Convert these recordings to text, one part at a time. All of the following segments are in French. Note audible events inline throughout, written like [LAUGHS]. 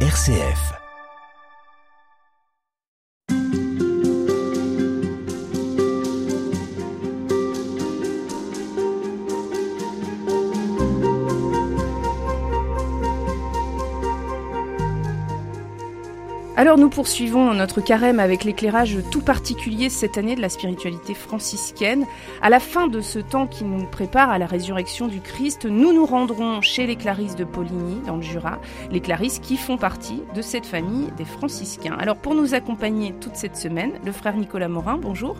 RCF. Alors nous poursuivons notre carême avec l'éclairage tout particulier cette année de la spiritualité franciscaine. À la fin de ce temps qui nous prépare à la résurrection du Christ, nous nous rendrons chez les Clarisses de Poligny dans le Jura, les Clarisses qui font partie de cette famille des franciscains. Alors pour nous accompagner toute cette semaine, le frère Nicolas Morin, bonjour.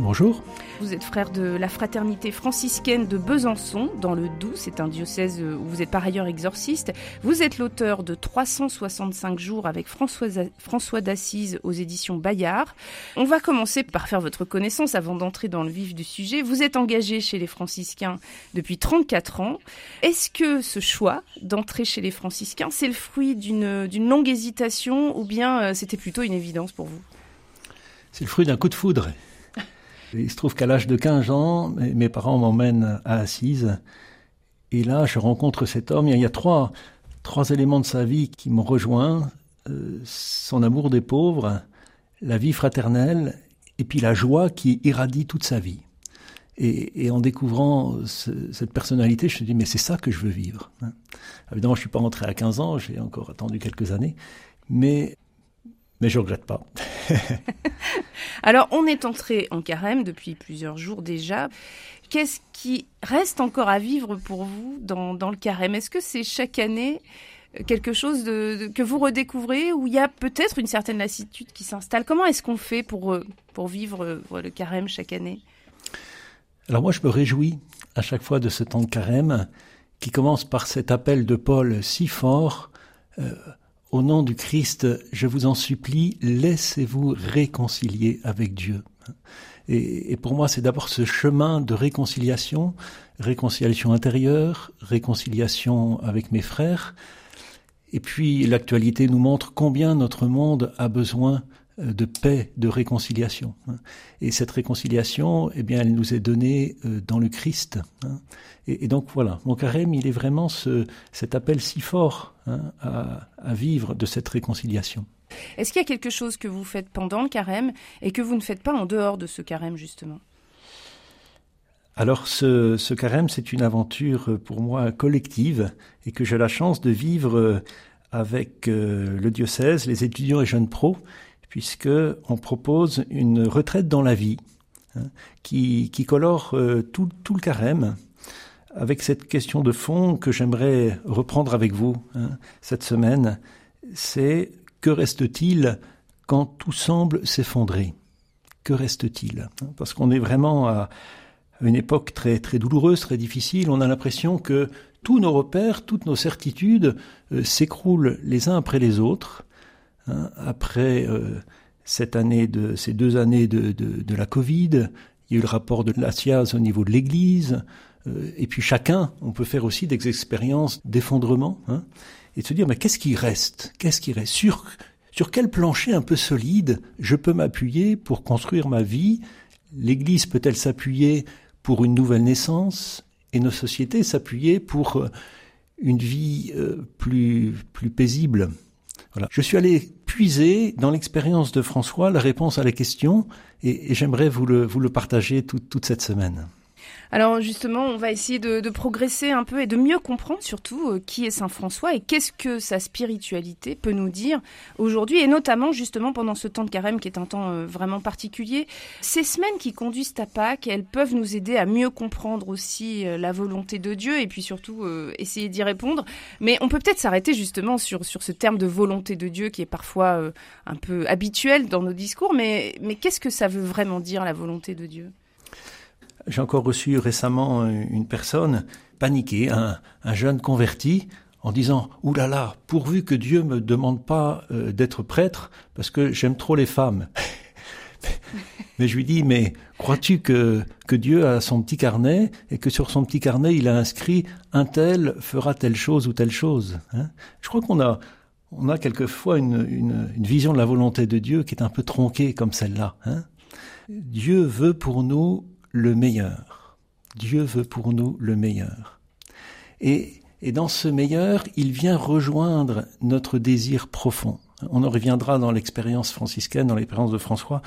Bonjour. Vous êtes frère de la fraternité franciscaine de Besançon, dans le Doubs. C'est un diocèse où vous êtes par ailleurs exorciste. Vous êtes l'auteur de 365 jours avec François, François d'Assise aux éditions Bayard. On va commencer par faire votre connaissance avant d'entrer dans le vif du sujet. Vous êtes engagé chez les franciscains depuis 34 ans. Est-ce que ce choix d'entrer chez les franciscains, c'est le fruit d'une longue hésitation ou bien euh, c'était plutôt une évidence pour vous? C'est le fruit d'un coup de foudre. Il se trouve qu'à l'âge de 15 ans, mes parents m'emmènent à Assise. Et là, je rencontre cet homme. Il y a trois, trois éléments de sa vie qui m'ont rejoint. Euh, son amour des pauvres, la vie fraternelle, et puis la joie qui irradie toute sa vie. Et, en découvrant cette personnalité, je me suis dit, mais c'est ça que je veux vivre. Évidemment, je suis pas rentré à 15 ans, j'ai encore attendu quelques années, mais mais je regrette pas. [LAUGHS] Alors, on est entré en carême depuis plusieurs jours déjà. Qu'est-ce qui reste encore à vivre pour vous dans, dans le carême? Est-ce que c'est chaque année quelque chose de, que vous redécouvrez ou il y a peut-être une certaine lassitude qui s'installe? Comment est-ce qu'on fait pour, euh, pour vivre euh, le carême chaque année? Alors moi, je me réjouis à chaque fois de ce temps de carême qui commence par cet appel de Paul si fort. Euh, au nom du Christ, je vous en supplie, laissez-vous réconcilier avec Dieu. Et, pour moi, c'est d'abord ce chemin de réconciliation, réconciliation intérieure, réconciliation avec mes frères. Et puis l'actualité nous montre combien notre monde a besoin de paix, de réconciliation. Hein. Et cette réconciliation, eh bien, elle nous est donnée euh, dans le Christ. Hein. Et, donc voilà, mon carême, il est vraiment ce, cet appel si fort hein, à, à vivre de cette réconciliation. Est-ce qu'il y a quelque chose que vous faites pendant le carême et que vous ne faites pas en dehors de ce carême, justement? Alors ce, ce carême, c'est une aventure pour moi collective et que j'ai la chance de vivre avec euh, le diocèse, les étudiants et jeunes pros puisque on propose une retraite dans la vie hein, qui, colore euh, tout, le carême avec cette question de fond que j'aimerais reprendre avec vous hein, cette semaine, c'est que reste-t-il quand tout semble s'effondrer? Que reste-t-il? Parce qu'on est vraiment à une époque très très douloureuse, très difficile. On a l'impression que tous nos repères, toutes nos certitudes euh, s'écroulent les uns après les autres. Hein, après euh, cette année de, ces deux années de, de, la Covid, il y a eu le rapport de la SIAZ au niveau de l'Église, euh, et puis chacun, on peut faire aussi des expériences d'effondrement, hein, et se dire, mais qu'est-ce qui reste? Qu'est-ce qui reste? Sur, sur quel plancher un peu solide je peux m'appuyer pour construire ma vie? L'Église peut-elle s'appuyer pour une nouvelle naissance? Et nos sociétés s'appuyer pour euh, une vie plus, plus paisible. Voilà. Je suis allé puiser dans l'expérience de François la réponse à la question et, j'aimerais vous le, vous le partager toute cette semaine. Alors justement, on va essayer de, progresser un peu et de mieux comprendre surtout euh, qui est Saint François et qu'est-ce que sa spiritualité peut nous dire aujourd'hui et notamment justement pendant ce temps de carême qui est un temps euh, vraiment particulier. Ces semaines qui conduisent à Pâques, elles peuvent nous aider à mieux comprendre aussi euh, la volonté de Dieu et puis surtout essayer d'y répondre. Mais on peut peut-être s'arrêter justement sur, ce terme de volonté de Dieu qui est parfois un peu habituel dans nos discours, mais qu'est-ce que ça veut vraiment dire la volonté de Dieu? J'ai encore reçu récemment une personne paniquée, un, un jeune converti, en disant Ouh là là, pourvu que Dieu me demande pas euh, d'être prêtre, parce que j'aime trop les femmes. [LAUGHS] mais je lui dis Mais crois-tu que, Dieu a son petit carnet et que sur son petit carnet il a inscrit un tel fera telle chose ou telle chose hein? Je crois qu'on a on a quelquefois une, une, une, vision de la volonté de Dieu qui est un peu tronquée comme celle-là. Hein? Dieu veut pour nous le meilleur. Dieu veut pour nous le meilleur. Et, Et dans ce meilleur, il vient rejoindre notre désir profond. On en reviendra dans l'expérience franciscaine, dans l'expérience de François,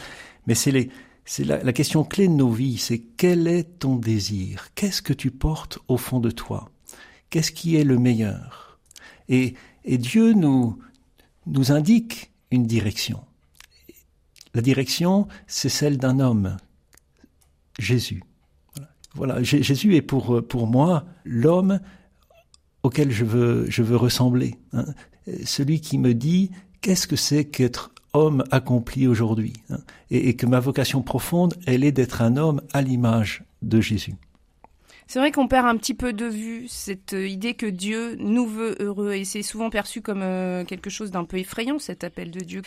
mais c'est c'est la, la, question clé de nos vies, c'est quel est ton désir? Qu'est-ce que tu portes au fond de toi? Qu'est-ce qui est le meilleur? Et, et Dieu nous, nous indique une direction. La direction, c'est celle d'un homme, Jésus. Voilà, Jésus est pour, pour moi l'homme auquel je veux, je veux ressembler. Hein. Celui qui me dit qu'est-ce que c'est qu'être homme accompli aujourd'hui. Hein. Et, et que ma vocation profonde, elle est d'être un homme à l'image de Jésus. C'est vrai qu'on perd un petit peu de vue cette euh, idée que Dieu nous veut heureux et c'est souvent perçu comme euh, quelque chose d'un peu effrayant cet appel de Dieu,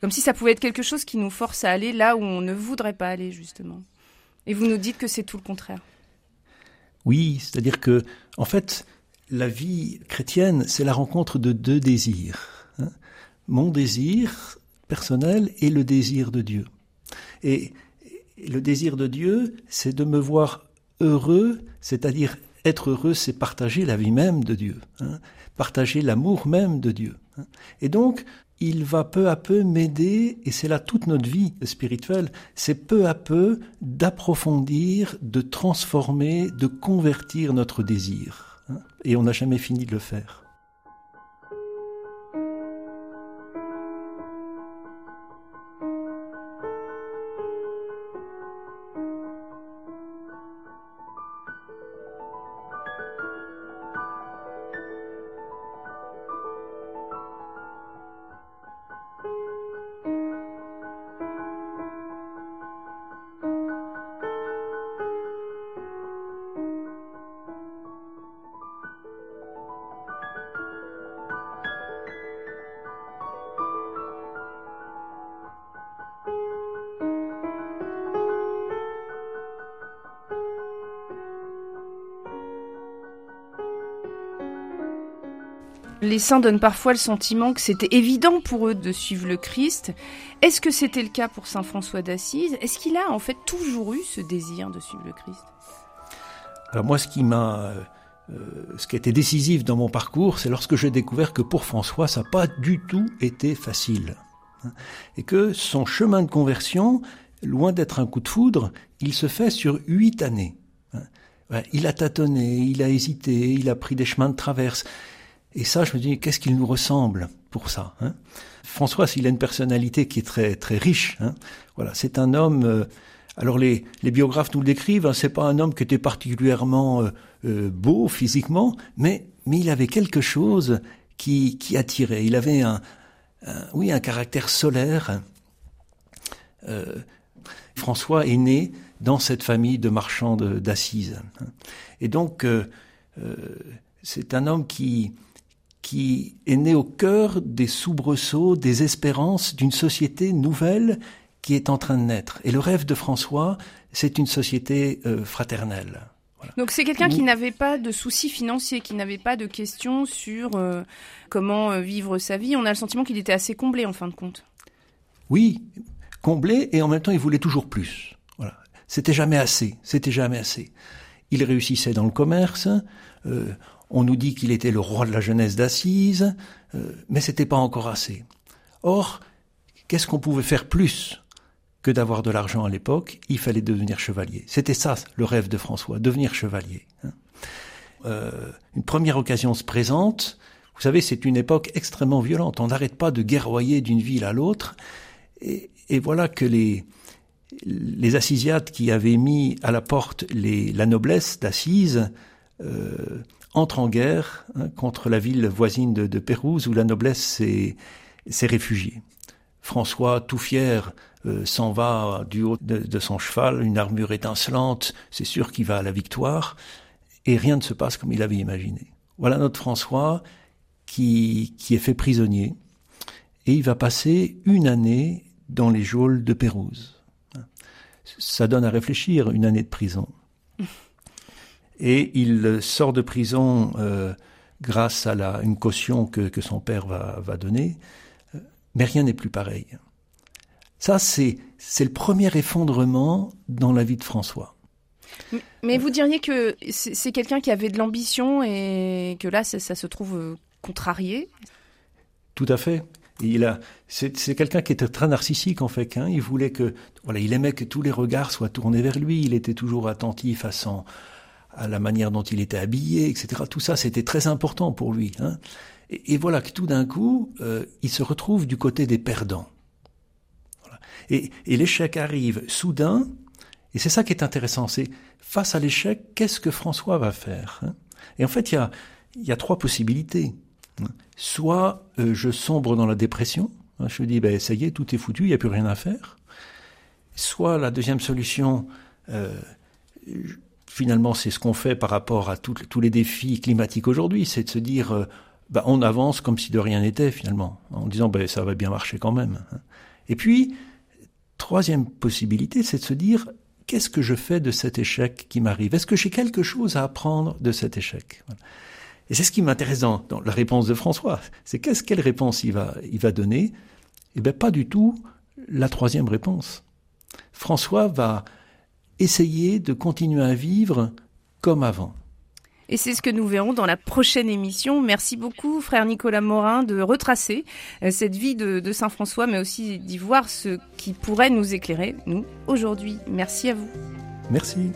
comme si ça pouvait être quelque chose qui nous force à aller là où on ne voudrait pas aller justement. Et vous nous dites que c'est tout le contraire. Oui, c'est-à-dire que en fait, la vie chrétienne, c'est la rencontre de deux désirs. Hein. Mon désir personnel et le désir de Dieu. Et le désir de Dieu, c'est de me voir heureux, c'est-à-dire être heureux, c'est partager la vie même de Dieu, hein, partager l'amour même de Dieu. Hein. Et donc, il va peu à peu m'aider, et c'est là toute notre vie spirituelle, c'est peu à peu d'approfondir, de transformer, de convertir notre désir. Hein. Et on n'a jamais fini de le faire. Les saints donnent parfois le sentiment que c'était évident pour eux de suivre le Christ. Est-ce que c'était le cas pour saint François d'Assise? Est-ce qu'il a en fait toujours eu ce désir de suivre le Christ? Alors moi, ce qui m'a, euh, ce qui a été décisif dans mon parcours, c'est lorsque j'ai découvert que pour François, ça n'a pas du tout été facile, hein. et que son chemin de conversion, loin d'être un coup de foudre, il se fait sur huit années. Hein. Il a tâtonné, il a hésité, il a pris des chemins de traverse. Et ça, je me dis, qu'est-ce qu'il nous ressemble pour ça hein? François, il a une personnalité qui est très très riche. Hein voilà, c'est un homme. Euh, alors les, les biographes nous le décrivent. Hein, c'est pas un homme qui était particulièrement euh, euh, beau physiquement, mais mais il avait quelque chose qui qui attirait. Il avait un, oui un caractère solaire. François est né dans cette famille de marchands d'Assise, hein. et donc c'est un homme qui qui est né au cœur des soubresauts, des espérances d'une société nouvelle qui est en train de naître. Et le rêve de François, c'est une société euh, fraternelle. Donc c'est quelqu'un qui n'avait pas de soucis financiers, qui n'avait pas de questions sur euh, comment euh, vivre sa vie. On a le sentiment qu'il était assez comblé en fin de compte. Oui, comblé et en même temps il voulait toujours plus. Voilà, c'était jamais assez, c'était jamais assez. Il réussissait dans le commerce. On nous dit qu'il était le roi de la jeunesse d'Assise, euh, mais c'était pas encore assez. Or, qu'est-ce qu'on pouvait faire plus que d'avoir de l'argent à l'époque? Il fallait devenir chevalier. C'était ça le rêve de François, devenir chevalier. Hein. Euh, une première occasion se présente. Vous savez, c'est une époque extrêmement violente. On n'arrête pas de guerroyer d'une ville à l'autre. Et, voilà que les, les Assisiates qui avaient mis à la porte la noblesse d'Assise euh, entre en guerre hein, contre la ville voisine de, de, Pérouse où la noblesse s'est réfugiée. François, tout fier, euh, s'en va du haut de, son cheval, une armure étincelante, c'est sûr qu'il va à la victoire, et rien ne se passe comme il avait imaginé. Voilà notre François qui, qui est fait prisonnier, et il va passer une année dans les geôles de Pérouse. Ça donne à réfléchir, une année de prison et il sort de prison euh, grâce à la, une caution que, que son père va, va donner, euh, mais rien n'est plus pareil. Ça, c'est, c'est le premier effondrement dans la vie de François. Mais, vous diriez que c'est quelqu'un qui avait de l'ambition et que là, ça, se trouve euh, contrarié? Tout à fait. Il a, c'est, quelqu'un qui était très narcissique en fait. Hein. Il voulait que, voilà, il aimait que tous les regards soient tournés vers lui. Il était toujours attentif à son, à la manière dont il était habillé, etc. Tout ça, c'était très important pour lui. Hein. Et, voilà que tout d'un coup, euh, il se retrouve du côté des perdants. Et, l'échec arrive soudain, et c'est ça qui est intéressant, c'est face à l'échec, qu'est-ce que François va faire hein? Et en fait, il y a, il y a trois possibilités. Hein. Soit euh, je sombre dans la dépression, hein, je dis, ben, ça y est, tout est foutu, il n'y a plus rien à faire. Soit la deuxième solution, euh, finalement, c'est ce qu'on fait par rapport à tous les défis climatiques aujourd'hui, c'est de se dire, euh, ben, on avance comme si de rien n'était finalement, en disant, ben, ça va bien marcher quand même. Et puis, troisième possibilité, c'est de se dire, qu'est-ce que je fais de cet échec qui m'arrive? Est-ce que j'ai quelque chose à apprendre de cet échec? Et c'est ce qui m'intéresse dans, la réponse de François. C'est qu'est-ce quelle réponse il va, il va donner? Eh bien, pas du tout la troisième réponse. François va essayer de continuer à vivre comme avant. Et c'est ce que nous verrons dans la prochaine émission. Merci beaucoup, frère Nicolas Morin, de retracer euh, cette vie de, Saint François, mais aussi d'y voir ce qui pourrait nous éclairer, nous, aujourd'hui. Merci à vous. Merci.